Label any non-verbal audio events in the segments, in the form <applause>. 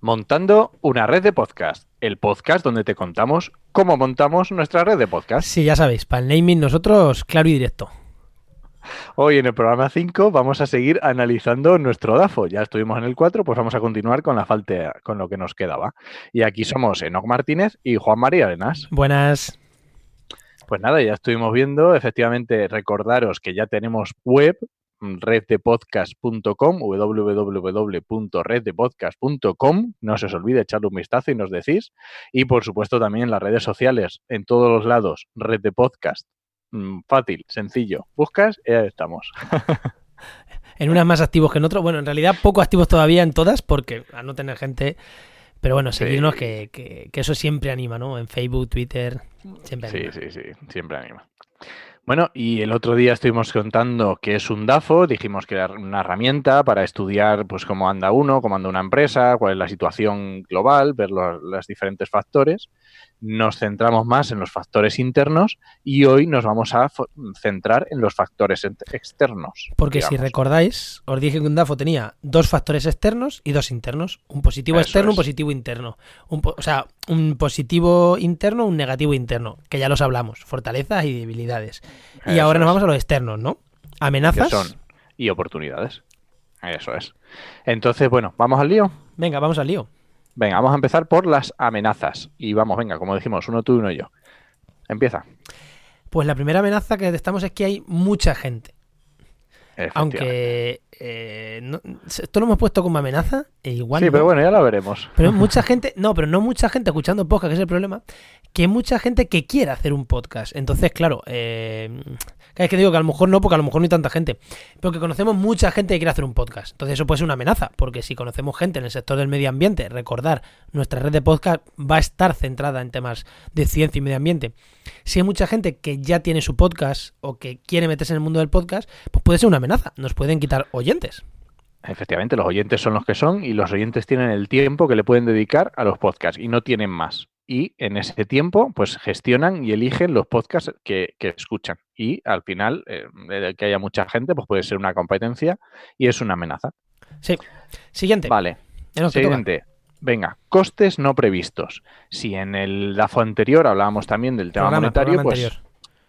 Montando una red de podcast, el podcast donde te contamos cómo montamos nuestra red de podcast. Sí, ya sabéis, para el naming nosotros claro y directo. Hoy en el programa 5 vamos a seguir analizando nuestro DAFO. Ya estuvimos en el 4, pues vamos a continuar con la falta, con lo que nos quedaba. Y aquí somos Enoc Martínez y Juan María Arenas. Buenas. Pues nada, ya estuvimos viendo, efectivamente, recordaros que ya tenemos web, reddepodcast.com, www.reddepodcast.com. No se os olvide echarle un vistazo y nos decís. Y por supuesto también en las redes sociales, en todos los lados, Red de Podcast. Mm, fácil, sencillo. Buscas y ahí estamos. <laughs> en unas más activos que en otras. Bueno, en realidad poco activos todavía en todas porque al no tener gente... Pero bueno, seguirnos que, que, que, eso siempre anima, ¿no? En Facebook, Twitter, siempre anima. Sí, sí, sí, siempre anima. Bueno, y el otro día estuvimos contando que es un DAFO, dijimos que era una herramienta para estudiar pues cómo anda uno, cómo anda una empresa, cuál es la situación global, ver los, los diferentes factores nos centramos más en los factores internos y hoy nos vamos a centrar en los factores externos. Porque si recordáis, os dije que un DAFO tenía dos factores externos y dos internos. Un positivo externo, un positivo interno. o sea, un positivo interno, un negativo interno, que ya los hablamos, fortalezas y debilidades. y ahora nos vamos a los externos, ¿no? Amenazas. son y oportunidades. Eso es. Entonces, bueno, ¿vamos al lío? Venga, vamos al lío. Venga, vamos a empezar por las amenazas. Y vamos, venga, como dijimos, uno tú y uno yo. Empieza. Pues la primera amenaza que detectamos es que hay mucha gente. Aunque eh, esto lo hemos puesto como amenaza, e igual. Sí, pero bueno, ya lo veremos. Pero mucha <laughs> gente, no, pero no mucha gente escuchando podcast, que es el problema, que mucha gente que quiere hacer un podcast. Entonces, claro, eh, es que digo que a lo mejor no, porque a lo mejor no hay tanta gente. Pero que conocemos mucha gente que quiere hacer un podcast. Entonces eso puede ser una amenaza, porque si conocemos gente en el sector del medio ambiente, recordar, nuestra red de podcast va a estar centrada en temas de ciencia y medio ambiente. Si hay mucha gente que ya tiene su podcast o que quiere meterse en el mundo del podcast, pues puede ser una amenaza. Nos pueden quitar oyentes. Efectivamente, los oyentes son los que son y los oyentes tienen el tiempo que le pueden dedicar a los podcasts y no tienen más y en ese tiempo pues gestionan y eligen los podcasts que, escuchan. Y al final, eh, que haya mucha gente, pues puede ser una competencia y es una amenaza. Sí. Siguiente. Vale. Siguiente. Venga, costes no previstos. Si en el DAFO anterior hablábamos también del tema monetario, pues...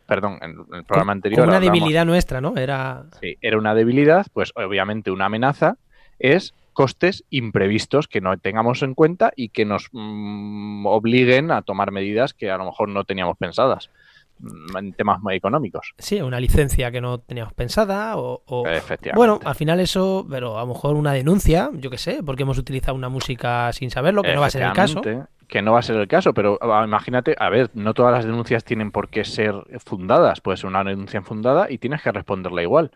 Perdón, en el programa anterior... una debilidad nuestra, ¿no? Era... Sí, era una debilidad, pues obviamente una amenaza es costes imprevistos que no tengamos en cuenta y que nos mm, obliguen a tomar medidas que a lo mejor no teníamos pensadas mm, en temas muy económicos. Sí, una licencia que no teníamos pensada o, bueno, al final eso, pero a lo mejor una denuncia, yo qué sé, porque hemos utilizado una música sin saberlo, que no va a ser el caso. Que no va a ser el caso, pero ah, imagínate, a ver, no todas las denuncias tienen por qué ser fundadas, puede ser una denuncia fundada y tienes que responderla igual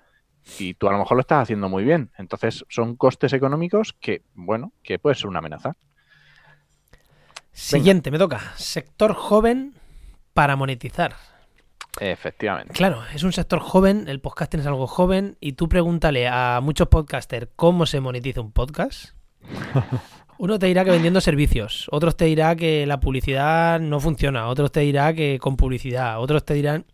y tú a lo mejor lo estás haciendo muy bien. Entonces son costes económicos que, bueno, que puede ser una amenaza. Siguiente, me toca. Sector joven para monetizar. Efectivamente. Claro, es un sector joven, el podcasting es algo joven, y tú pregúntale a muchos podcasters cómo se monetiza un podcast. <laughs> Uno te dirá que vendiendo servicios, otros te dirá que la publicidad no funciona, otros te dirá que con publicidad, otros te dirán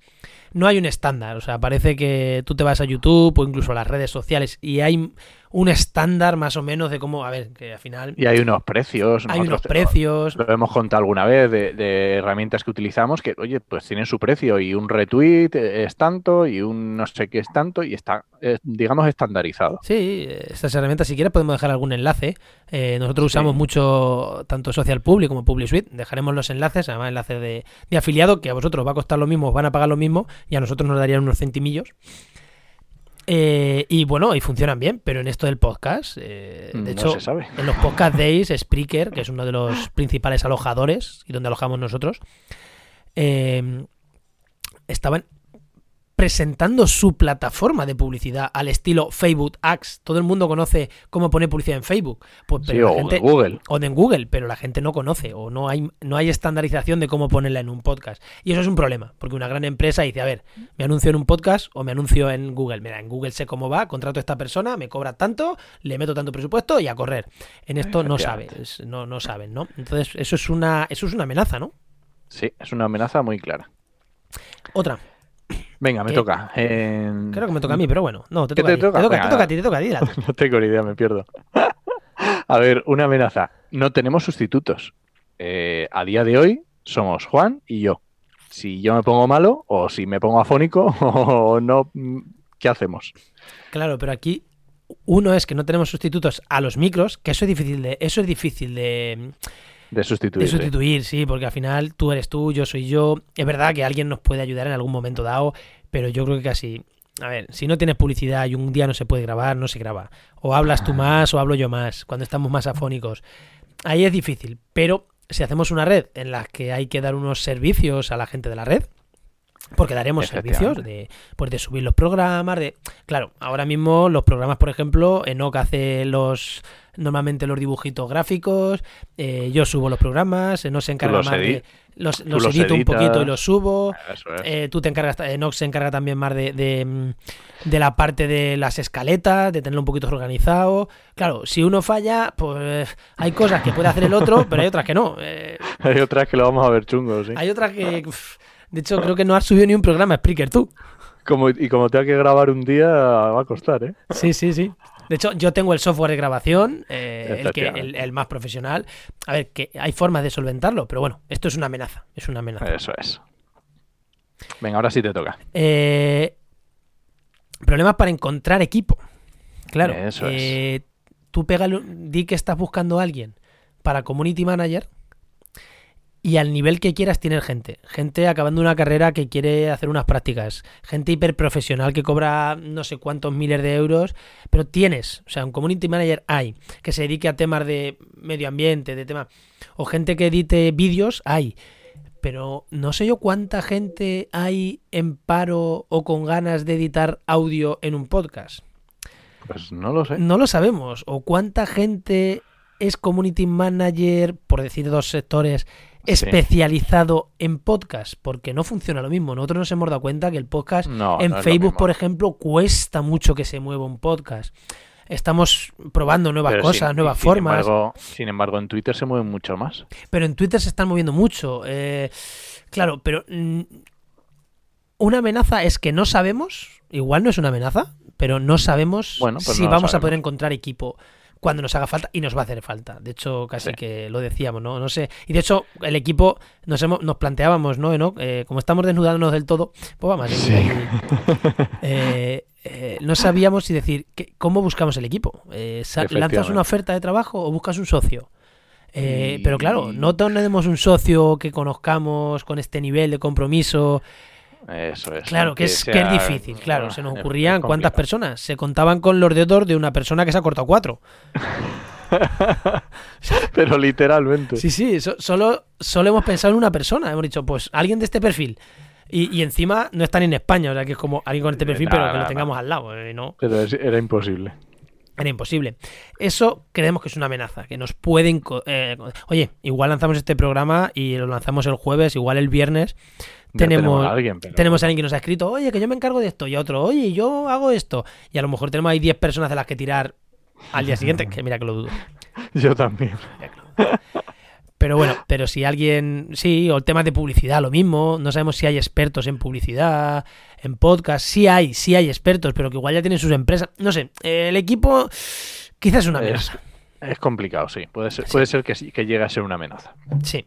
no hay un estándar. O sea, parece que tú te vas a YouTube o incluso a las redes sociales y hay un estándar más o menos de cómo, a ver, que al final... Y hay unos precios. Hay unos precios. Lo, hemos contado alguna vez de, herramientas que utilizamos que, oye, pues tienen su precio y un retweet es tanto y un no sé qué es tanto y está, digamos, estandarizado. Sí, estas herramientas, si quieres, podemos dejar algún enlace. Eh, nosotros usamos mucho tanto Social Public como Public Suite. Dejaremos los enlaces, además enlaces de, de afiliado, que a vosotros va a costar lo mismo, os van a pagar lo mismo y a nosotros nos darían unos centimillos. Eh, y bueno, y funcionan bien, pero en esto del podcast, eh, de hecho, en los podcast days, Spreaker, que es uno de los principales alojadores y donde alojamos nosotros, eh, estaban presentando su plataforma de publicidad al estilo Facebook Ads. Todo el mundo conoce cómo poner publicidad en Facebook. Pues, pero o en Google. O en Google, pero la gente no conoce o no hay, no hay estandarización de cómo ponerla en un podcast. Y eso es un problema, porque una gran empresa dice, a ver, me anuncio en un podcast o me anuncio en Google. Mira, en Google sé cómo va, contrato a esta persona, me cobra tanto, le meto tanto presupuesto y a correr. En esto no sabes, no, no saben, ¿no? Entonces, eso es una, eso es una amenaza, ¿no? Sí, es una amenaza muy clara. Otra. Venga, me toca. Creo que me toca a mí, pero bueno. No, te toca, a ti. Te toca, te toca a ti, te toca a ti. <laughs> no tengo ni idea, me pierdo. <laughs> A ver, una amenaza. No tenemos sustitutos. Eh, a día de hoy somos Juan y yo. Si yo me pongo malo o si me pongo afónico <laughs> o no, ¿qué hacemos? Claro, pero aquí uno es que no tenemos sustitutos a los micros, que eso es difícil de, eso es difícil de, de sustituir. De sustituir, sí, porque al final tú eres tú, yo soy yo. Es verdad que alguien nos puede ayudar en algún momento dado, pero yo creo que casi. A ver, si no tienes publicidad y un día no se puede grabar, no se graba. O hablas tú más o hablo yo más, cuando estamos más afónicos. Ahí es difícil, pero si hacemos una red en la que hay que dar unos servicios a la gente de la red, porque daremos servicios de, pues de subir los programas, de... Claro, ahora mismo los programas, por ejemplo, Enoch hace los normalmente los dibujitos gráficos, eh, yo subo los programas, Enoch se encarga más de... Los, los edito un poquito y los subo. Eh, tú te encargas, Enoch se encarga también más de, de, la parte de las escaletas, de tenerlo un poquito organizado. Claro, si uno falla, pues hay cosas que puede hacer el otro, pero hay otras que no. Eh. <laughs> hay otras que lo vamos a ver chungos, ¿sí? Hay otras que... De hecho, creo que no has subido ni un programa Spreaker tú. Como, y como tenga que grabar un día, va a costar, ¿eh? Sí, sí, sí. De hecho, yo tengo el software de grabación, eh, el, que, el, más profesional. A ver, que hay formas de solventarlo, pero bueno, esto es una amenaza. Es una amenaza. Eso es. Venga, ahora sí te toca. Eh, problemas para encontrar equipo. Claro. Eso es. Eh, tú pégale, di que estás buscando a alguien para community manager y al nivel que quieras tienes gente. Gente acabando una carrera que quiere hacer unas prácticas. Gente hiperprofesional que cobra no sé cuántos miles de euros. Pero tienes, o sea, un community manager hay que se dedique a temas de medio ambiente, de temas. O gente que edite vídeos hay. Pero no sé yo cuánta gente hay en paro o con ganas de editar audio en un podcast. Pues no lo sé. No lo sabemos. O cuánta gente es community manager, por decir dos sectores, especializado en podcast, porque no funciona lo mismo. Nosotros nos hemos dado cuenta que el podcast en Facebook, por ejemplo, cuesta mucho que se mueva un podcast. Estamos probando nuevas cosas, nuevas formas. sin embargo, en Twitter se mueve mucho más. Pero en Twitter se están moviendo mucho. Eh, claro, pero mm, una amenaza es que no sabemos, igual no es una amenaza, pero no sabemos pues si vamos a poder encontrar equipo cuando nos haga falta y nos va a hacer falta. De hecho, casi que lo decíamos, ¿no? No sé. Y de hecho, el equipo nos hemos, nos planteábamos, ¿no? ¿no? Eh, como estamos desnudándonos del todo, pues vamos eh, eh, no sabíamos si decir cómo buscamos el equipo. ¿Lanzas una oferta de trabajo o buscas un socio? Pero claro, no tenemos un socio que conozcamos con este nivel de compromiso eso es. Claro, que es, que es difícil, claro. Se nos ocurrían cuántas personas. Se contaban con los dedos de una persona que se ha cortado cuatro. <laughs> Pero literalmente. Sí, sí, solo, solo hemos pensado en una persona. Hemos dicho, pues alguien de este perfil. Y, encima no están en España, o sea que es como alguien con este perfil, pero que lo tengamos al lado. Eh, ¿no? Pero era imposible. Era imposible. Eso creemos que es una amenaza, que nos pueden... Eh, oye, igual lanzamos este programa y lo lanzamos el jueves, igual el viernes. Tenemos, a alguien, tenemos a alguien que nos ha escrito, oye, que yo me encargo de esto, y otro, oye, yo hago esto. Y a lo mejor tenemos ahí 10 personas de las que tirar al día siguiente, <laughs> que mira que lo dudo. Yo también. Pero bueno, pero si alguien, sí, o el tema de publicidad, lo mismo, no sabemos si hay expertos en publicidad, en podcast, sí hay, sí hay expertos, pero que igual ya tienen sus empresas, no sé, el equipo quizás es una amenaza. Es, complicado, sí, puede ser, puede ser que, que llegue a ser una amenaza. Sí.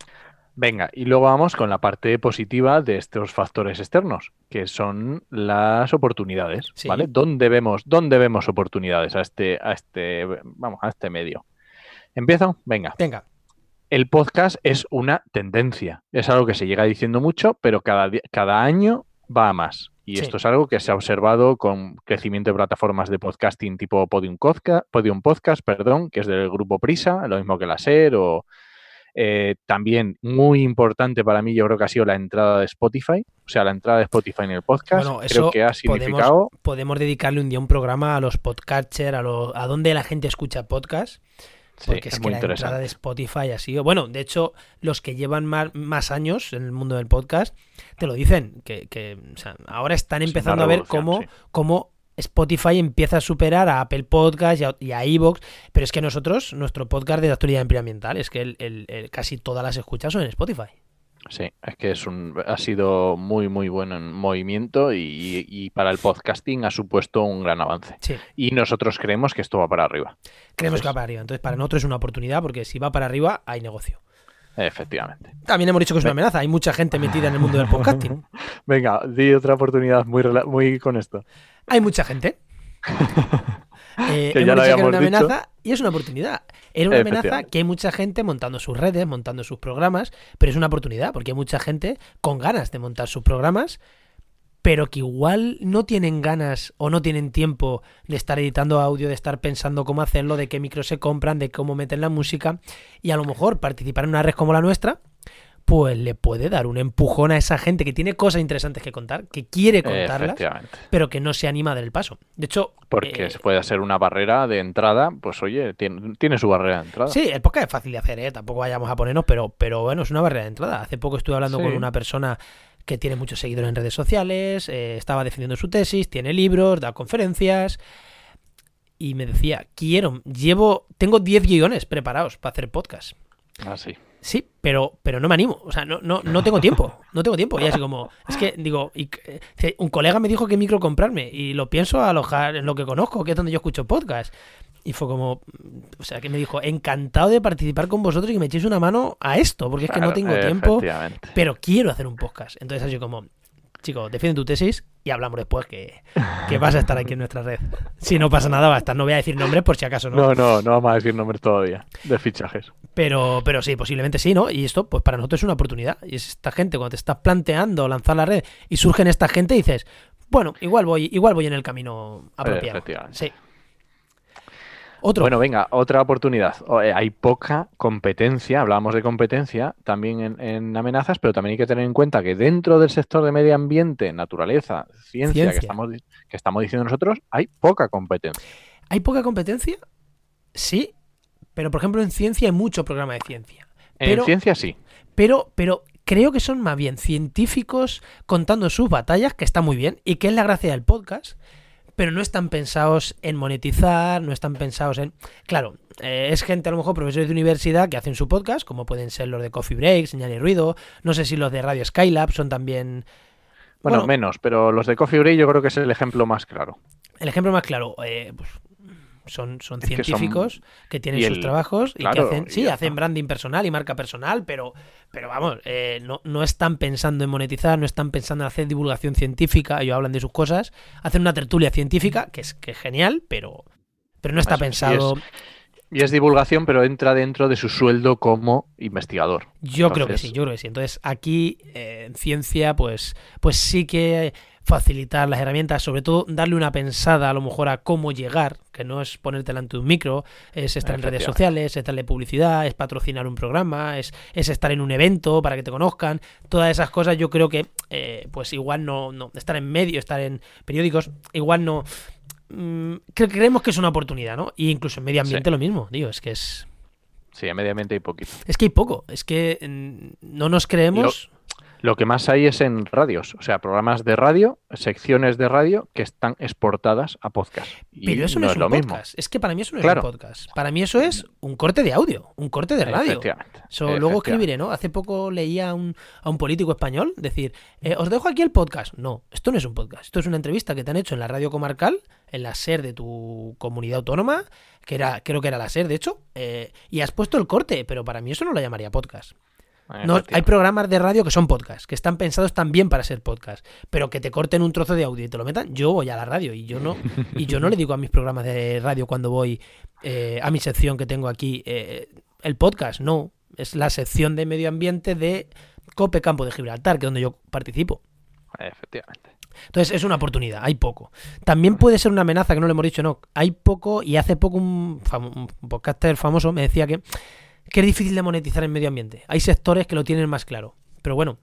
Venga, y luego vamos con la parte positiva de estos factores externos, que son las oportunidades, ¿vale? ¿Dónde vemos, dónde vemos oportunidades a este, a este, vamos, a este medio? ¿Empiezo? Venga. Venga el podcast es una tendencia. Es algo que se llega diciendo mucho, pero cada, cada año va a más. Y esto es algo que se ha observado con crecimiento de plataformas de podcasting tipo Podium Podcast, Podium Podcast perdón, que es del grupo Prisa, lo mismo que la SER, o eh, también muy importante para mí, yo creo que ha sido la entrada de Spotify, o sea, la entrada de Spotify en el podcast. creo que ha significado. Podemos, dedicarle un día un programa a los podcasters, a, a dónde la gente escucha podcast porque es, que la entrada de Spotify ha sido. Bueno, de hecho, los que llevan más, años en el mundo del podcast te lo dicen. Que, ahora están empezando a ver cómo, cómo Spotify empieza a superar a Apple Podcast y a, Evox, pero es que nosotros, nuestro podcast de actualidad ambiental, es que el, casi todas las escuchas son en Spotify. Sí, es que es un, ha sido muy, muy bueno en movimiento y, y para el podcasting ha supuesto un gran avance. Sí. Y nosotros creemos que esto va para arriba. Creemos que va para arriba. Entonces, para nosotros es una oportunidad porque si va para arriba, hay negocio. Efectivamente. También hemos dicho que es una amenaza. Hay mucha gente metida en el mundo del podcasting. <laughs> Venga, di otra oportunidad muy, muy con esto. Hay mucha gente. <laughs> Eh, Que ya hemos dicho que lo una dicho. amenaza y es una oportunidad. Era una amenaza que hay mucha gente montando sus redes, montando sus programas, pero es una oportunidad porque hay mucha gente con ganas de montar sus programas, pero que igual no tienen ganas o no tienen tiempo de estar editando audio, de estar pensando cómo hacerlo, de qué micros se compran, de cómo meten la música y a lo mejor participar en una red como la nuestra. Pues le puede dar un empujón a esa gente que tiene cosas interesantes que contar, que quiere contarlas, Efectivamente. pero que no se anima a dar el paso. De hecho, Porque eh, se puede ser una barrera de entrada, pues oye, tiene, tiene su barrera de entrada. Sí, el podcast es fácil de hacer, ¿eh? tampoco vayamos a ponernos, pero, pero bueno, es una barrera de entrada. Hace poco estuve hablando Sí. con una persona que tiene muchos seguidores en redes sociales, eh, estaba defendiendo su tesis, tiene libros, da conferencias y me decía, quiero, llevo, tengo 10 guiones preparados para hacer podcast. Ah, sí. Sí, pero, pero no me animo. O sea, no, no, no tengo tiempo. No tengo tiempo. Y así como, es que digo, y, eh, un colega me dijo qué micro comprarme y lo pienso alojar en lo que conozco, que es donde yo escucho podcast. Y fue como, mm, o sea, que me dijo, encantado de participar con vosotros y que me echéis una mano a esto, porque es que no tengo tiempo, pero quiero hacer un podcast. Entonces así como, chico, defiende tu tesis y hablamos después que, que vas a estar aquí en nuestra red. Si no pasa nada, va a estar. No voy a decir nombres por si acaso no. No, no, no vamos a decir nombres todavía de fichajes. Pero, pero sí, posiblemente sí, ¿no? Y esto, pues para nosotros es una oportunidad. Y es esta gente, cuando te estás planteando lanzar la red y surgen esta gente, dices, bueno, igual voy, igual voy en el camino apropiado. Efectivamente. Sí. Otro. Bueno, venga, otra oportunidad. Eh, hay poca competencia, hablábamos de competencia también en, en amenazas, pero también hay que tener en cuenta que dentro del sector de medio ambiente, naturaleza, ciencia, Ciencia. Que, estamos, di- que estamos diciendo nosotros, hay poca competencia. ¿Hay poca competencia? Sí. Pero, por ejemplo, en ciencia hay mucho programa de ciencia. En ciencia sí. Pero, pero creo que son más bien científicos contando sus batallas, que está muy bien, y que es la gracia del podcast, pero no están pensados en monetizar, no están pensados en... Claro, eh, es gente a lo mejor profesores de universidad que hacen su podcast, como pueden ser los de Coffee Break, Señal y Ruido, no sé si los de Radio Skylab son también... Bueno, Bueno. menos, pero los de Coffee Break yo creo que es el ejemplo más claro. El ejemplo más claro, eh, pues, son, son Es que son- científicos que tienen sus trabajos y que hacen, sí, hacen branding personal y marca personal, pero, pero vamos, eh, no, no están pensando en monetizar, no están pensando en hacer divulgación científica, ellos hablan de sus cosas, hacen una tertulia científica, que es, que es genial, pero, pero no está y pensado. Y es divulgación, pero entra dentro de su sueldo como investigador. Yo creo que sí, yo creo que sí. Entonces, aquí eh, en ciencia, pues, pues sí que facilitar las herramientas, sobre todo darle una pensada a lo mejor a cómo llegar, que no es ponerte delante de un micro, es estar en redes sociales, es darle publicidad, es patrocinar un programa, es, es estar en un evento para que te conozcan. Todas esas cosas yo creo que, eh, pues igual no, no, estar en medio, estar en periódicos, igual no... mm, cre- creemos que es una oportunidad, ¿no? Y incluso en medio ambiente Sí. lo mismo, digo, es que es... Sí, a medio ambiente hay poquito. Es que hay poco, es que mm, no nos creemos... Lo que más hay es en radios, o sea, programas de radio, secciones de radio que están exportadas a podcast. Pero eso no, es, lo un mismo. podcast. Es que para mí eso no Claro. es un podcast. Para mí eso es un corte de audio, un corte de radio. Efectivamente. Eso luego escribiré, ¿no? Hace poco leía a un, a un político español decir, eh, os dejo aquí el podcast. No, esto no es un podcast. Esto es una entrevista que te han hecho en la radio comarcal, en la SER de tu comunidad autónoma, que era, creo que era la SER, de hecho, eh, y has puesto el corte, pero para mí eso no lo llamaría podcast. No, hay programas de radio que son podcast, que están pensados también para ser podcast, pero que te corten un trozo de audio y te lo metan, yo voy a la radio y yo no, <laughs> y yo no le digo a mis programas de radio cuando voy eh, a mi sección que tengo aquí eh, el podcast, no, es la sección de medio ambiente de Cope Campo de Gibraltar, que es donde yo participo. Efectivamente. Entonces es una oportunidad, hay poco. También puede ser una amenaza, que no le hemos dicho, no. Hay poco, y hace poco un podcaster famoso me decía que, que es difícil de monetizar en medio ambiente. Hay sectores que lo tienen más claro. Pero bueno,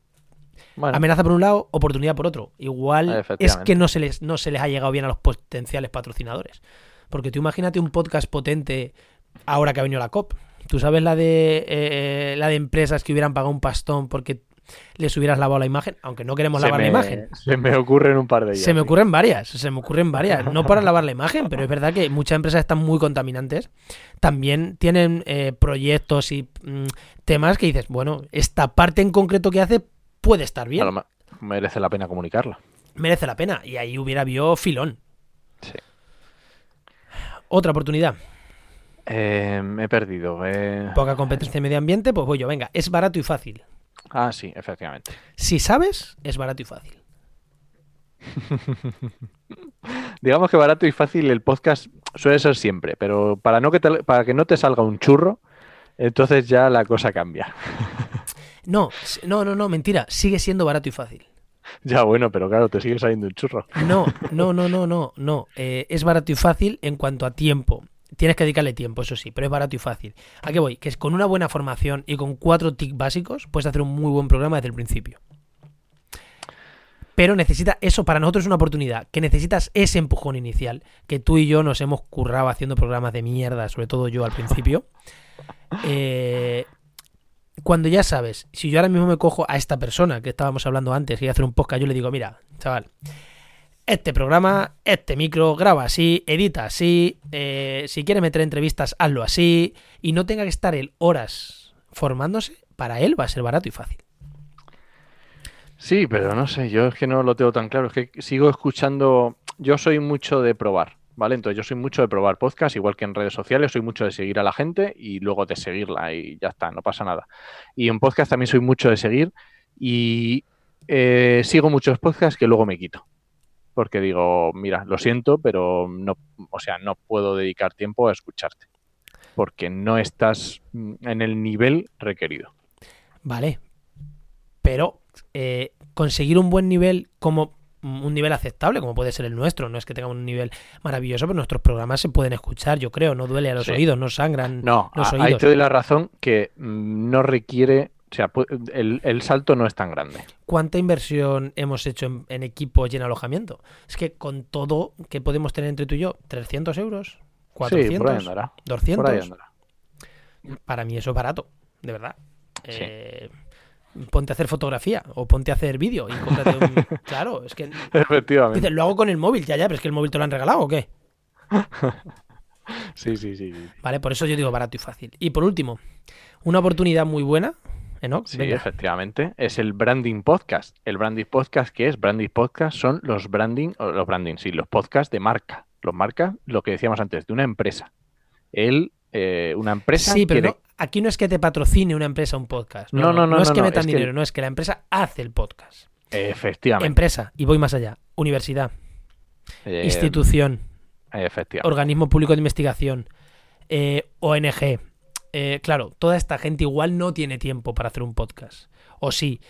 Bueno, amenaza por un lado, oportunidad por otro. Igual es que no se, les, no se les ha llegado bien a los potenciales patrocinadores. Porque tú imagínate un podcast potente ahora que ha venido la COP. Tú sabes la de, eh, la de empresas que hubieran pagado un pastón porque les hubieras lavado la imagen, aunque no queremos lavar la imagen. Se me ocurren un par de ellas. Se me ocurren varias, se me ocurren varias. No para lavar la imagen, pero es verdad que muchas empresas están muy contaminantes. También tienen eh, proyectos y mm, temas que dices, bueno, esta parte en concreto que hace puede estar bien. merece la pena comunicarla. Merece la pena. Y ahí hubiera vio filón. Sí. Otra oportunidad. Eh, me he perdido. Eh. Poca competencia en medio ambiente, pues voy yo. Venga, es barato y fácil. Ah, sí, efectivamente. Si sabes, es barato y fácil. <laughs> Digamos que barato y fácil el podcast suele ser siempre, pero para, no que para que no te salga un churro, entonces ya la cosa cambia. <laughs> no, no, no, no, mentira, sigue siendo barato y fácil. <laughs> Ya, bueno, pero claro, te sigue saliendo un churro. No, no, no, no, no, no. Eh, es barato y fácil en cuanto a tiempo. Tienes que dedicarle tiempo, eso sí, pero es barato y fácil. ¿A qué voy? Que es con una buena formación y con cuatro tics básicos puedes hacer un muy buen programa desde el principio. Pero necesita eso, para nosotros es una oportunidad, que necesitas ese empujón inicial, que tú y yo nos hemos currado haciendo programas de mierda, sobre todo yo al principio. <laughs> Eh, cuando ya sabes, si yo ahora mismo me cojo a esta persona que estábamos hablando antes, que iba a hacer un podcast, yo le digo, mira, chaval, este programa, este micro, graba así, edita así, eh, si quiere meter entrevistas, hazlo así, y no tenga que estar él horas formándose, para él va a ser barato y fácil. Sí, pero no sé, yo es que no lo tengo tan claro, es que sigo escuchando, yo soy mucho de probar, ¿vale? Entonces yo soy mucho de probar podcast, igual que en redes sociales, soy mucho de seguir a la gente y luego de seguirla y ya está, no pasa nada. Y en podcast también soy mucho de seguir y eh, sigo muchos podcasts que luego me quito porque digo, mira, lo siento, pero no, o sea, no puedo dedicar tiempo a escucharte, porque no estás en el nivel requerido. Vale, pero eh, conseguir un buen nivel como un nivel aceptable, como puede ser el nuestro. No es que tengamos un nivel maravilloso, pero nuestros programas se pueden escuchar, yo creo. No duele a los oídos, no sangran no, los oídos. Ahí te doy la razón que mm, no requiere o sea, el, salto no es tan grande. ¿Cuánta inversión hemos hecho en, equipos y en alojamiento? Es que con todo que podemos tener entre tú y yo, ¿300 euros? ¿400? 200. Para mí eso es barato, de verdad. Eh, ponte a hacer fotografía o ponte a hacer vídeo y cómprate un... <laughs> claro, es que... Efectivamente. Dices, lo hago con el móvil, ya, ya, pero es que el móvil te lo han regalado o qué. <laughs> sí, sí, sí. Vale, por eso yo digo barato y fácil. Y por último, una oportunidad muy buena Sí, efectivamente. Es el Branding Podcast. El Branding Podcast, ¿qué es? Branding Podcast son los branding, los branding, sí, los podcasts de marca. Los marca, lo que decíamos antes, de una empresa. Él, eh, una empresa. Sí, pero aquí no es que te patrocine una empresa un podcast. No, no, no. No, es que metan dinero, no es que la empresa hace el podcast. Efectivamente. Empresa, y voy más allá. Universidad. Eh, institución. Efectivamente. Organismo público de investigación. Eh, ONG eh, claro, toda esta gente igual no tiene tiempo para hacer un podcast. O sí,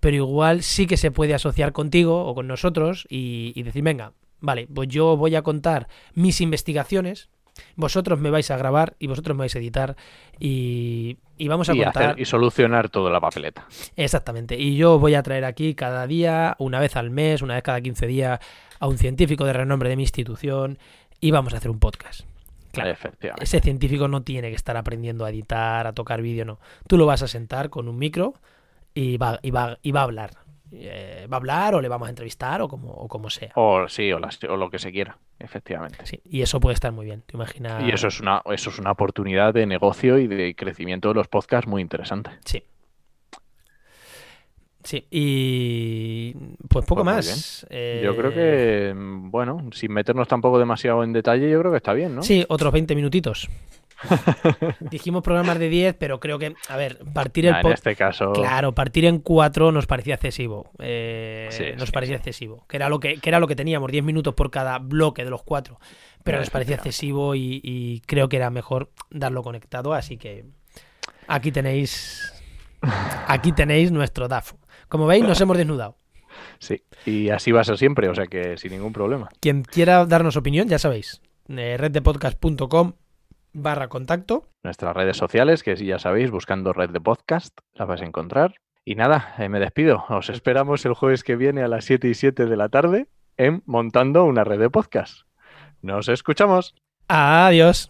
pero igual sí que se puede asociar contigo o con nosotros y, decir, venga, vale, pues yo voy a contar mis investigaciones, vosotros me vais a grabar y vosotros me vais a editar y, vamos a contar... y solucionar toda la papeleta. Exactamente. Y yo voy a traer aquí cada día, una vez al mes, una vez cada 15 días, a un científico de renombre de mi institución y vamos a hacer un podcast. Claro, ese científico no tiene que estar aprendiendo a editar, a tocar vídeo, no. Tú lo vas a sentar con un micro y va, y va, y va a hablar. Eh, va a hablar o le vamos a entrevistar o como, o como sea. O sí, o, lo que se quiera, efectivamente. Sí, y eso puede estar muy bien, te imaginas. Y eso es una, eso es una oportunidad de negocio y de crecimiento de los podcasts muy interesante. Sí. Sí, y pues poco pues más. Yo creo que, bueno, sin meternos tampoco demasiado en detalle, yo creo que está bien, ¿no? Sí, otros 20 minutitos. <laughs> Dijimos programas de 10, pero creo que, a ver, partir el... en este caso... Claro, partir en 4 nos parecía excesivo. Eh, nos parecía excesivo. Que era, lo que, era lo que teníamos, 10 minutos por cada bloque de los 4. Pero nos parecía excesivo y, y creo que era mejor darlo conectado, así que aquí tenéis... Aquí tenéis nuestro DAFO. Como veis, nos hemos desnudado. Sí, y así va a ser siempre, o sea que sin ningún problema. Quien quiera darnos opinión, ya sabéis, eh, reddepodcast.com barra contacto. Nuestras redes sociales, que ya sabéis, buscando Red de Podcast, la vais a encontrar. Y nada, eh, me despido. Os esperamos el jueves que viene a las 7 y 7 de la tarde en Montando una red de podcast. Nos escuchamos. Adiós.